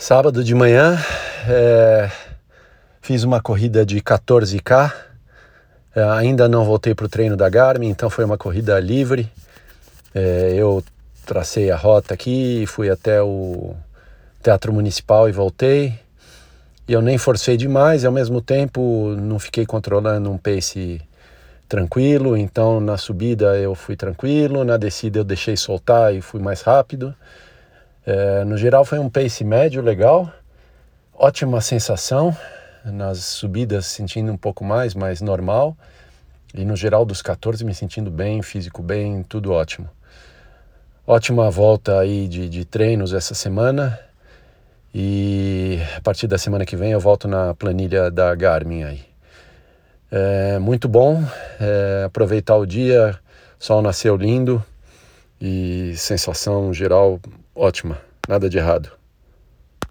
Sábado de manhã é, fiz uma corrida de 14K. É, ainda não voltei para o treino da Garmin, então foi uma corrida livre. É, eu tracei a rota aqui, fui até o Teatro Municipal e voltei. E eu nem forcei demais, e ao mesmo tempo não fiquei controlando um pace tranquilo. Então na subida eu fui tranquilo, na descida eu deixei soltar e fui mais rápido. É, no geral foi um pace médio legal, ótima sensação, nas subidas sentindo um pouco mais, mais normal, e no geral dos 14 me sentindo bem, físico bem, tudo ótimo. Ótima volta aí de, de treinos essa semana, e a partir da semana que vem eu volto na planilha da Garmin aí. É muito bom é, aproveitar o dia, sol nasceu lindo. E sensação geral ótima, nada de errado.